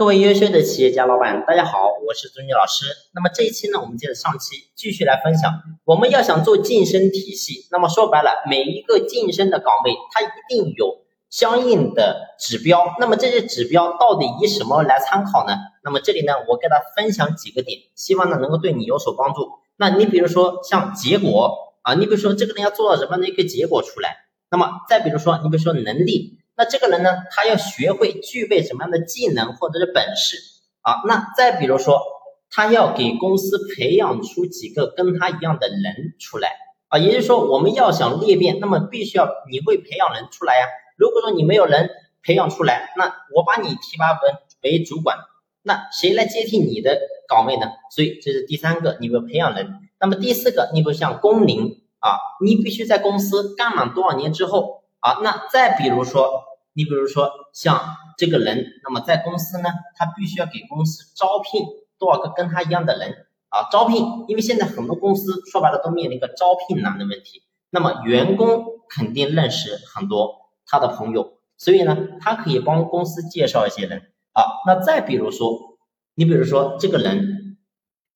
各位优秀的企业家老板，大家好，我是朱军老师。那么这一期呢，我们接着上期继续来分享。我们要想做晋升体系，那么说白了，每一个晋升的岗位，它一定有相应的指标。那么这些指标到底以什么来参考呢？那么这里呢，我给大家分享几个点，希望呢能够对你有所帮助。那你比如说像结果啊，你比如说这个人要做到什么样的一个结果出来？那么再比如说，你比如说能力。那这个人呢，他要学会具备什么样的技能或者是本事啊？那再比如说，他要给公司培养出几个跟他一样的人出来啊？也就是说，我们要想裂变，那么必须要你会培养人出来呀。如果说你没有人培养出来，那我把你提拔为为主管，那谁来接替你的岗位呢？所以这是第三个，你要培养人。那么第四个，你不像工龄啊，你必须在公司干满多少年之后啊？那再比如说。你比如说像这个人，那么在公司呢，他必须要给公司招聘多少个跟他一样的人啊？招聘，因为现在很多公司说白了都面临一个招聘难的问题。那么员工肯定认识很多他的朋友，所以呢，他可以帮公司介绍一些人啊。那再比如说，你比如说这个人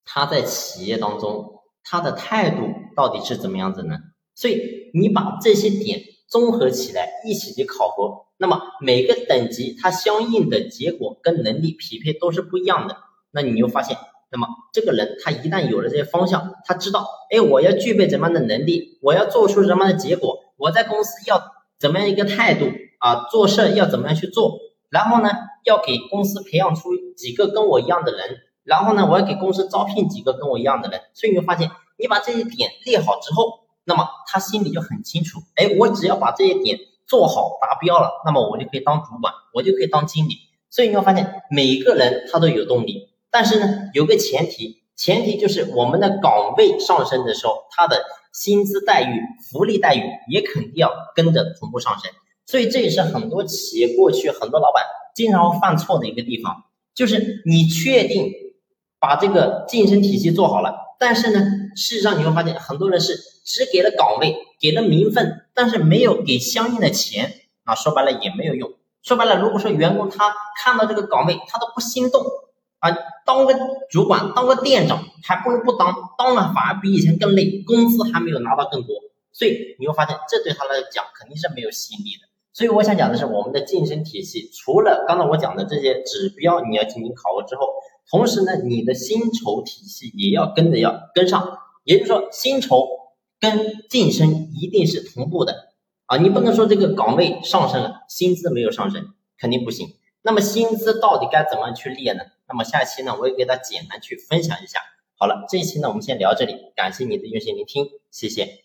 他在企业当中他的态度到底是怎么样子呢？所以你把这些点综合起来一起去考核。那么每个等级它相应的结果跟能力匹配都是不一样的，那你就发现，那么这个人他一旦有了这些方向，他知道，哎，我要具备怎么样的能力，我要做出什么样的结果，我在公司要怎么样一个态度啊，做事要怎么样去做，然后呢，要给公司培养出几个跟我一样的人，然后呢，我要给公司招聘几个跟我一样的人，所以你会发现，你把这些点列好之后，那么他心里就很清楚，哎，我只要把这些点。做好达标了，那么我就可以当主管，我就可以当经理。所以你会发现，每个人他都有动力，但是呢，有个前提，前提就是我们的岗位上升的时候，他的薪资待遇、福利待遇也肯定要跟着同步上升。所以这也是很多企业过去很多老板经常犯错的一个地方，就是你确定把这个晋升体系做好了。但是呢，事实上你会发现，很多人是只给了岗位，给了名分，但是没有给相应的钱啊。说白了也没有用。说白了，如果说员工他看到这个岗位，他都不心动啊，当个主管，当个店长，还不如不当，当了反而比以前更累，工资还没有拿到更多。所以你会发现，这对他来讲肯定是没有吸引力的。所以我想讲的是，我们的晋升体系，除了刚才我讲的这些指标，你要进行考核之后。同时呢，你的薪酬体系也要跟着要跟上，也就是说，薪酬跟晋升一定是同步的啊！你不能说这个岗位上升了，薪资没有上升，肯定不行。那么薪资到底该怎么去列呢？那么下期呢，我也给大家简单去分享一下。好了，这一期呢，我们先聊这里，感谢你的用心聆听，谢谢。